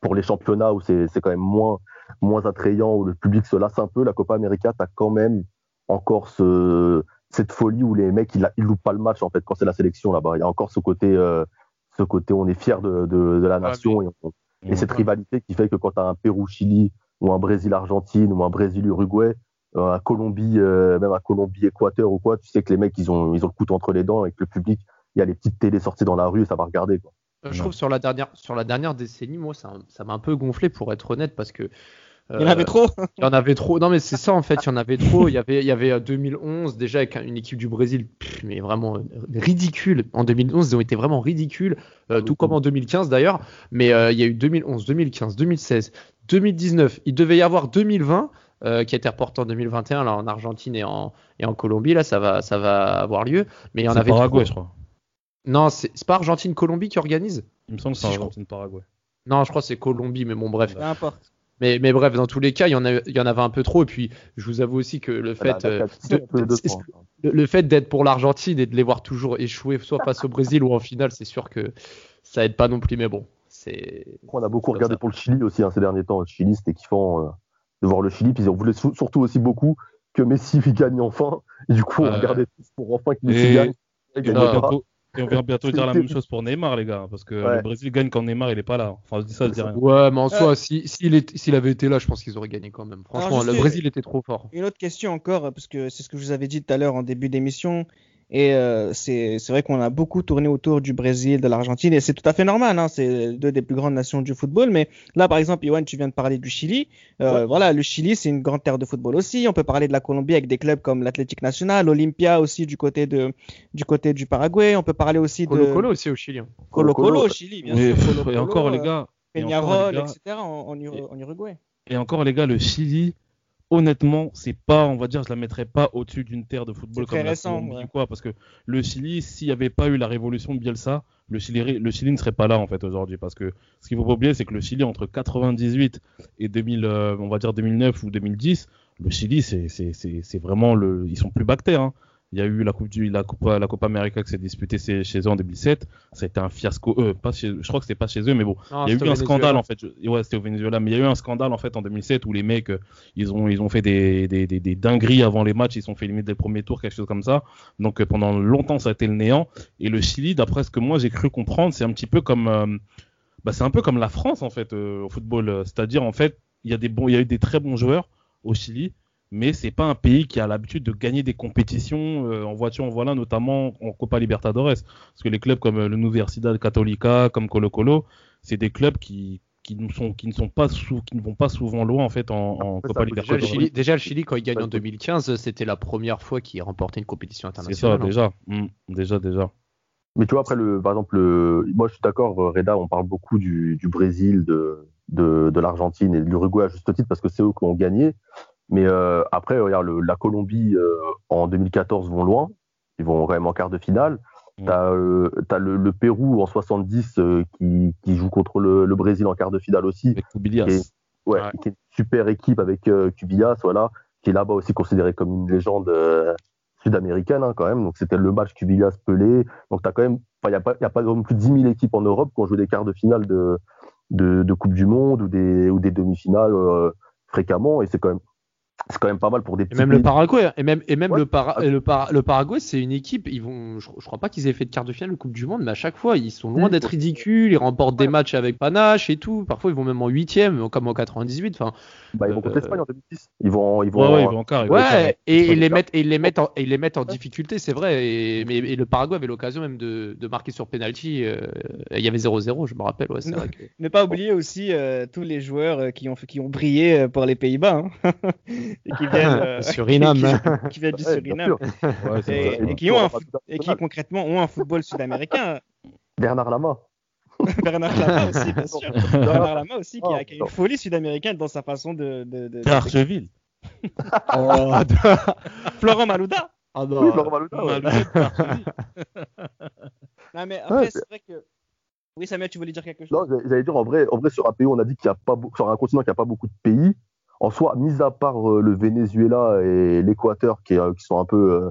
D: pour les championnats où c'est quand même moins moins attrayant où le public se lasse un peu. La Copa América, t'as quand même encore ce cette folie où les mecs ils, ils loupent pas le match en fait quand c'est la sélection là-bas. Il y a encore ce côté euh, ce côté on est fier de, de, de la nation et, on- et cette rivalité qui fait que quand tu as un Pérou-Chili ou un Brésil-Argentine, ou un Brésil-Uruguay, un Colombie, euh, même un Colombie-Équateur ou quoi, tu sais que les mecs, ils ont, ils ont le couteau entre les dents et que le public, il y a les petites télés sorties dans la rue ça va regarder. Quoi.
E: Euh, Je trouve sur la dernière sur la dernière décennie, moi, ça ça m'a un peu gonflé pour être honnête parce que
A: Il y en avait trop.
E: Il y en avait trop. Non, mais c'est ça en fait. Il y en avait trop. Il y avait, il y avait euh, 2011 déjà avec une équipe du Brésil, pff, mais vraiment euh, ridicule. En 2011, ils ont été vraiment ridicules, euh, tout comme en 2015 d'ailleurs. Mais euh, il y a eu 2011, 2015, 2016, 2019. Il devait y avoir 2020 euh, qui a été reporté en 2021 là en Argentine et en et en Colombie. Là, ça va, ça va avoir lieu. Mais il y en avait
C: Paraguay,
E: trop.
C: je crois.
E: Non, c'est pas Argentine, Colombie qui organise?
C: Il me semble que c'est
E: Si, je crois.
C: Argentine, Paraguay.
E: Non, je crois que c'est Colombie, mais bon, bref.
A: Peu importe.
E: Mais, mais bref, dans tous les cas, il y, en a- il y en avait un peu trop. Et puis, je vous avoue aussi que le fait, euh, de- le, fait d'être pour l'Argentine et de les voir toujours échouer, soit face au Brésil ou en finale, c'est sûr que ça aide pas non plus. Mais bon, c'est.
D: On a beaucoup regardé
E: ça.
D: pour le Chili aussi hein, ces derniers temps. Le Chili, c'était kiffant euh, de voir le Chili. Puis voulaient sou- surtout aussi beaucoup que Messi gagne enfin. Et du coup, on
C: Ouais.
D: regardait tous pour enfin que Messi
C: Et-
D: gagne.
C: Et on,
D: gagne
C: va
D: pas.
C: bientôt, et on va bientôt dire la même chose pour Neymar, les gars. Parce que
D: Ouais.
C: le Brésil gagne quand Neymar il est pas là. Enfin, je dis ça, je dis rien.
E: Ouais, mais en soi, si- s'il est- s'il avait été là, je pense qu'ils auraient gagné quand même. Franchement,
A: Alors,
E: le
A: sais-
E: Brésil était trop fort.
A: Une autre question encore, parce que c'est ce que je vous avais dit tout à l'heure en début d'émission. Et euh, c'est vrai qu'on a beaucoup tourné autour du Brésil, de l'Argentine, et c'est tout à fait normal. Hein, c'est deux des plus grandes nations du football. Mais là, par exemple, Yoann, tu viens de parler du Chili. Euh, Voilà, le Chili, c'est une grande terre de football aussi. On peut parler de la Colombie avec des clubs comme l'Athletic Nacional, l'Olympia aussi du côté de du côté du Paraguay. On peut parler aussi de
E: Colo Colo aussi au Chili. hein.
A: Colo
D: Colo-Colo,
A: Colo au. Chili, bien
C: Mais-
A: sûr. Colo-Colo,
C: et encore, les
A: euh,
C: gars. et encore,
A: Peñarol,
C: les gars,
A: etc. en, en Ur- en Uruguay.
C: Et encore, les gars, le Chili, honnêtement, c'est pas, on va dire, je la mettrais pas au-dessus d'une terre de football comme la Colombie
A: ouais.
C: ou quoi, parce que le Chili, s'il n'y avait pas eu la révolution de Bielsa, le Chili, le Chili ne serait pas là en fait aujourd'hui, parce que ce qu'il faut pas oublier, c'est que le Chili entre 98 et 2000, euh, on va dire 2009 ou 2010, le Chili, c'est, c'est, c'est, c'est vraiment le, ils sont plus bactères. Hein. Il y a eu la Coupe du, la Coupe, la Copa América qui s'est disputée chez eux en 2007. Ça a été un fiasco. Euh, pas chez, je crois que c'était pas chez eux, mais bon,
E: Non,
C: il y a
E: c'était
C: eu un scandale en fait. Je- Ouais, c'était au Venezuela, mais il y a eu un scandale en fait en 2007 où les mecs euh, ils ont ils ont fait des, des, des, des dingueries avant les matchs, ils sont fait limite des premiers tours, quelque chose comme ça. Donc euh, pendant longtemps ça a été le néant. Et le Chili, d'après ce que moi j'ai cru comprendre, c'est un petit peu comme euh, bah, c'est un peu comme la France en fait euh, au football. C'est-à-dire en fait il y a des bons, il y a eu des très bons joueurs au Chili. Mais c'est pas un pays qui a l'habitude de gagner des compétitions euh, en voiture, en voilà, notamment en Copa Libertadores. Parce que les clubs comme euh, le Universidad Católica, comme Colo Colo, c'est des clubs qui, qui ne sont qui ne sont pas qui ne vont pas souvent loin en fait en, en
D: Ça,
C: Copa
D: ça,
E: Déjà le,
C: Libertadores.
E: Chili, déjà, le Chili, quand il gagne en 2015, c'était la première fois qu'il remportait une compétition
C: C'est ça
E: internationale. hein.
C: déjà, Mm, déjà déjà.
D: Mais tu vois, après, le, par exemple, le, moi je suis d'accord, euh, Reda, on parle beaucoup du, du Brésil, de, de, de l'Argentine et de l'Uruguay à juste titre parce que c'est eux qui ont gagné. Mais euh, après, regarde, le- la Colombie euh, en 2014 vont loin. Ils vont quand même en quart de finale.
C: Mm.
D: T'as euh, le, le Pérou en 70 euh, qui, qui joue contre le, le Brésil en quart de finale aussi.
C: Avec Kubilias.
D: Et- Ouais,
E: Ouais.
D: qui est une super équipe avec Cubillas, voilà, qui est là-bas aussi considéré comme une légende sud-américaine hein, quand même. Donc c'était le match Cubillas-Pelé. Donc t'as quand même, il n'y a pas, y a pas plus 10 000 équipes en Europe qui ont joué des quarts de finale de, de, de Coupe du Monde ou des, ou des demi-finales fréquemment. Et c'est quand même, c'est quand même pas mal pour des
E: Et
D: petits
E: même le. Paraguay, et même, et même
D: Ouais.
E: le, Para- le, Para- le Paraguay, c'est une équipe. Ils vont, je, je crois pas qu'ils aient fait de quart de finale de Coupe du Monde, mais à chaque fois, ils sont loin d'être ridicules. Ils remportent des matchs avec panache et tout. Parfois, ils vont même en huitième, comme en 98. Enfin,
D: Bah, ils vont contre
E: euh,
D: l'Espagne en 2010. Ils vont, ils vont
C: Ouais, ouais,
D: en-
C: il va en quart. il va en quart.
E: ouais, et,
D: Ils
E: ils les mettent, et ils les mettent, en, et ils les mettent en difficulté, c'est vrai. Et, mais et le Paraguay avait l'occasion même de, de marquer sur penalty. euh, il y avait 0-0, je me rappelle. Ouais, vrai que-
A: Ne pas oublier aussi euh, tous les joueurs qui ont, qui ont brillé pour les Pays-Bas hein. et qui viennent, euh,
E: Suriname.
A: qui, qui viennent du Suriname.
C: Ouais,
A: et, qui ont un, et qui concrètement ont un football sud-américain.
D: Bernard Lama.
A: Bernard Lama aussi, bien sûr. Bernard Lama aussi qui a, qui a
D: Oh,
A: une folie sud-américaine dans sa façon de. de, de- de-
C: Archeville.
E: Oh,
A: Florent Malouda.
E: ah non.
D: Oui, Laurent Malouda, ouais.
A: Non mais après
D: Ouais,
A: c'est vrai que. Oui Samuel, tu voulais dire quelque chose?
D: Non, j'allais- dire en vrai, en vrai sur un pays, on a dit qu'il y a pas beaucoup- sur un continent qui a pas beaucoup de pays. En soi, mis à part euh, le Venezuela et l'Équateur qui, euh, qui sont un peu euh,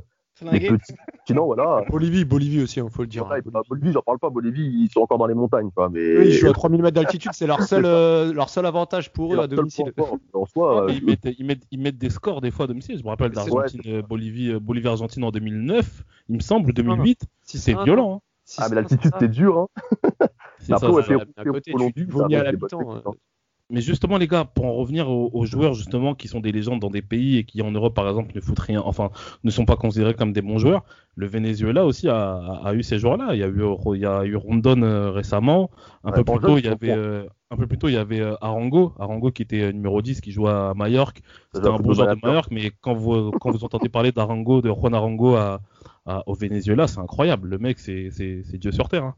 D: les petits continents, voilà.
E: Bolivie, Bolivie aussi, il faut le dire.
D: Voilà, bah, Bolivie, j'en parle pas. Bolivie, ils sont encore dans les montagnes, quoi. Mais
E: Oui, ils jouent à 3000 mètres d'altitude, c'est leur seul, euh, leur seul avantage pour eux à domicile.
D: point fort, en soi,
C: Ouais, mais
D: euh,
C: ils, mettent, ils, mettent, ils mettent des scores des fois à domicile. Je me rappelle
E: C'est-
C: d'Argentine, euh, Bolivie, euh, Bolivie, Argentine en 2009, il me semble, 2008.
E: Si
C: C'est
E: un,
C: violent. hein.
D: ah, mais l'altitude, c'est dur. Hein.
C: C'est ça,
D: ouais,
C: ça.
D: c'est-
E: à côté, tu,
D: ça
E: vomis à l'habitant.
C: Mais justement, les gars, pour en revenir aux, joueurs justement qui sont des légendes dans des pays et qui en Europe, par exemple, ne foutent rien, enfin, ne sont pas considérés comme des bons joueurs, le Venezuela aussi a, eu ces joueurs-là. Il y a eu, il y a eu Rondon euh, récemment. Un peu plus tôt, il y avait, euh, un peu plus tôt, il y avait euh, Arango, Arango qui était numéro 10, qui jouait à Majorque. C'était un bon joueur de Majorque, mais quand vous, quand vous entendez parler d'Arango, de Juan Arango à, au Venezuela, c'est incroyable. Le mec, c'est Dieu sur terre. Hein.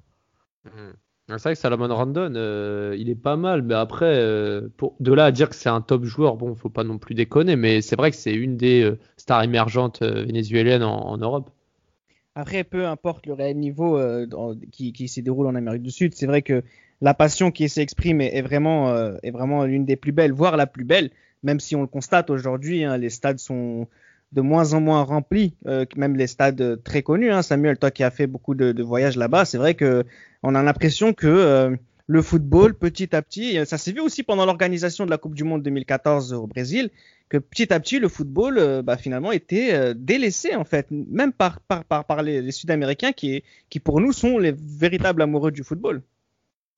E: Mm. C'est vrai que Salomon Randon, euh, il est pas mal, mais après, euh, de là à dire que c'est un top joueur, bon, faut pas non plus déconner, mais c'est vrai que c'est une des euh, stars émergentes vénézuéliennes en, Europe.
A: Après, peu importe le réel niveau qui, qui s'y déroule en Amérique du Sud, c'est vrai que la passion qui s'exprime est, vraiment, vraiment l'une des plus belles, voire la plus belle, même si on le constate aujourd'hui, hein, les stades sont de moins en moins remplis, même les stades très connus. Hein. Samuel, toi qui as fait beaucoup de, voyages là-bas, c'est vrai que on a l'impression que euh, le football, petit à petit, ça s'est vu aussi pendant l'organisation de la Coupe du Monde 2014 au Brésil, que petit à petit, le football, euh, bah, finalement, était euh, délaissé, en fait, même par, par, par, les, Sud-Américains qui, pour nous, sont les véritables amoureux du football.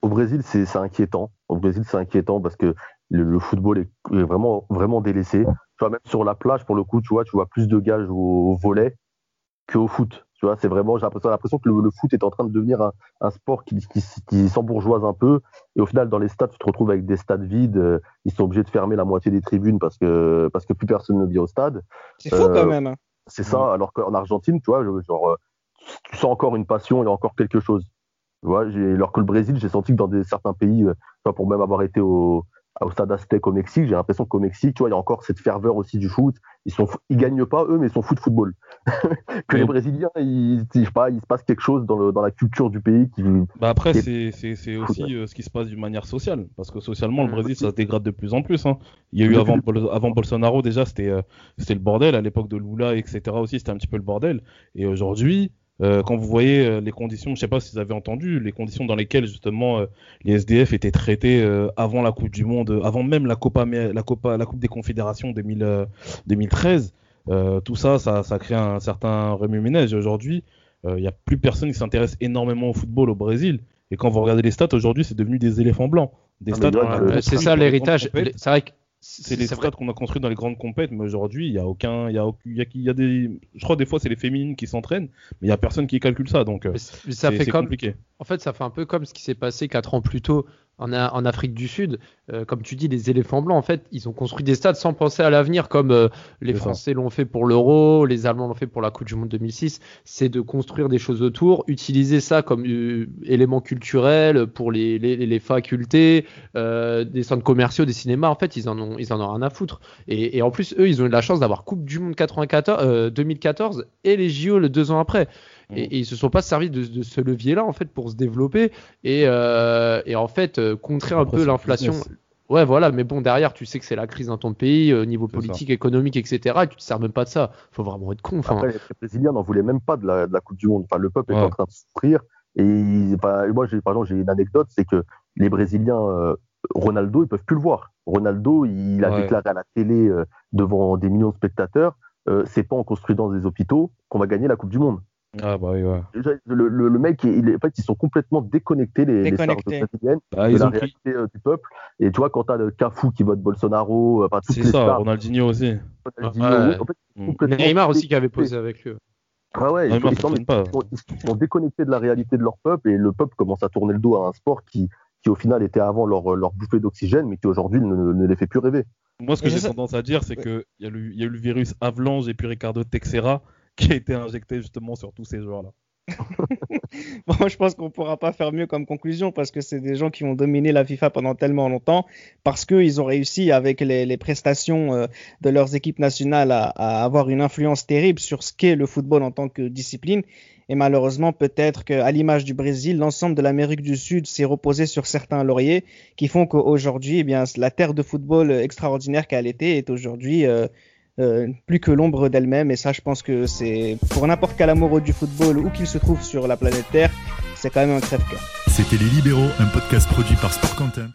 D: Au Brésil, c'est inquiétant. Au Brésil, c'est inquiétant parce que le, football est, vraiment, vraiment délaissé. Tu vois, même sur la plage, pour le coup, tu vois, tu vois plus de gars au, au volet qu'au foot. Tu vois, c'est vraiment, j'ai l'impression que le, foot est en train de devenir un, sport qui, qui, s'embourgeoise un peu. Et au final, dans les stades, tu te retrouves avec des stades vides. Euh, ils sont obligés de fermer la moitié des tribunes parce que, parce que plus personne ne vient au stade.
A: C'est fou quand euh, même.
D: C'est ça, alors qu'en Argentine, tu vois, genre, euh, tu sens encore une passion, il y a encore quelque chose. Tu vois, alors que le Brésil, j'ai senti que dans des, certains pays, pour même avoir été au, au stade Aztec au Mexique, j'ai l'impression qu'au Mexique, tu vois, il y a encore cette ferveur aussi du foot. Ils sont, ils gagnent pas eux, mais ils sont fous de football. que les Brésiliens, il, pas, il se passe quelque chose dans, le, dans la culture du pays qui.
C: Bah après, c'est, c'est, aussi euh, ce qui se passe d'une manière sociale, parce que socialement, le Brésil, ça se dégrade de plus en plus. Hein. Il y a eu avant, avant Bolsonaro déjà, c'était, euh, c'était le bordel. À l'époque de Lula, etc. aussi, c'était un petit peu le bordel. Et aujourd'hui, euh, quand vous voyez euh, les conditions, je sais pas si vous avez entendu, les conditions dans lesquelles justement euh, les SDF étaient traités avant la Coupe du Monde, avant même la Copa, la Copa, la Coupe des Confédérations 2013, tout ça, ça, ça crée un certain remue-ménage. Aujourd'hui, il n'y a plus personne qui s'intéresse énormément au football au Brésil. Et quand vous regardez les stats, aujourd'hui, c'est devenu des éléphants blancs. Des
E: ah, c'est ça l'héritage. C'est vrai que
C: c'est les stades qu'on a construits dans les grandes compètes, mais aujourd'hui, il y a aucun, il y a, il y a, des, je crois des fois c'est les féminines qui s'entraînent, mais il y a personne qui calcule ça, donc
E: ça fait compliqué. En fait, ça fait un peu comme ce qui s'est passé quatre ans plus tôt en, en, Afrique du Sud, euh, comme tu dis, les éléphants blancs, en fait, ils ont construit des stades sans penser à l'avenir, comme euh, les Français l'ont fait pour l'Euro, les Allemands l'ont fait pour la Coupe du Monde 2006. C'est de construire des choses autour, utiliser ça comme euh, élément culturel pour les, les, les facultés, des centres commerciaux, des cinémas. En fait, ils en ont, ils en ont rien à foutre. Et, et en plus, eux, ils ont eu la chance d'avoir Coupe du Monde 94, 2014 et les JO le deux ans après. Et, et, ils se sont pas servis de, de ce levier-là en fait pour se développer et, euh, et en fait euh, contrer un peu l'inflation. Ouais, voilà, mais bon, derrière, tu sais que c'est la crise dans ton pays, au euh, niveau politique, économique, etc. Et tu te sers même pas de ça. Faut vraiment être con.
D: Après, les Brésiliens n'en voulaient même pas de la, de la, Coupe du Monde. Enfin, le peuple est en train de souffrir. Et moi, par exemple, j'ai une anecdote, c'est que les Brésiliens, euh, Ronaldo, ils peuvent plus le voir. Ronaldo, il a déclaré à la télé devant des millions de spectateurs, c'est pas en construisant des hôpitaux qu'on va gagner la Coupe du Monde.
C: Ah bah oui, ouais.
D: Le, le, mec, il, en fait, ils sont complètement déconnectés, les,
A: déconnectés. les
D: stars bah, de la réalité euh, du peuple. Et tu vois, quand t'as le Cafu qui vote Bolsonaro,
C: euh, enfin, toutes les ça, stars, Ronaldinho aussi.
E: Ronaldinho, en fait, Neymar aussi qui avait posé avec eux.
D: Ah ouais, ils, sont, déconnectés de la réalité de leur peuple et le peuple commence à tourner le dos à un sport qui, qui au final était avant leur, leur bouffée d'oxygène, mais qui aujourd'hui ne, ne, les fait plus rêver.
C: Moi, ce que j'ai tendance à dire, c'est qu'il y, a eu, y a eu le virus Avalanche et puis Ricardo Texera qui a été injecté justement sur tous ces joueurs-là.
A: bon, je pense qu'on pourra pas faire mieux comme conclusion parce que c'est des gens qui ont dominé la FIFA pendant tellement longtemps, parce qu'ils ont réussi avec les, prestations euh, de leurs équipes nationales à, avoir une influence terrible sur ce qu'est le football en tant que discipline. Et malheureusement, peut-être qu'à l'image du Brésil, l'ensemble de l'Amérique du Sud s'est reposé sur certains lauriers qui font qu'aujourd'hui, eh la terre de football extraordinaire qu'elle était est aujourd'hui euh, euh, plus que l'ombre d'elle-même. Et ça, je pense que c'est pour n'importe quel amoureux du football où qu'il se trouve sur la planète Terre, c'est quand même un crève-cœur.
B: C'était Les Libéraux, un podcast produit par Sport Content.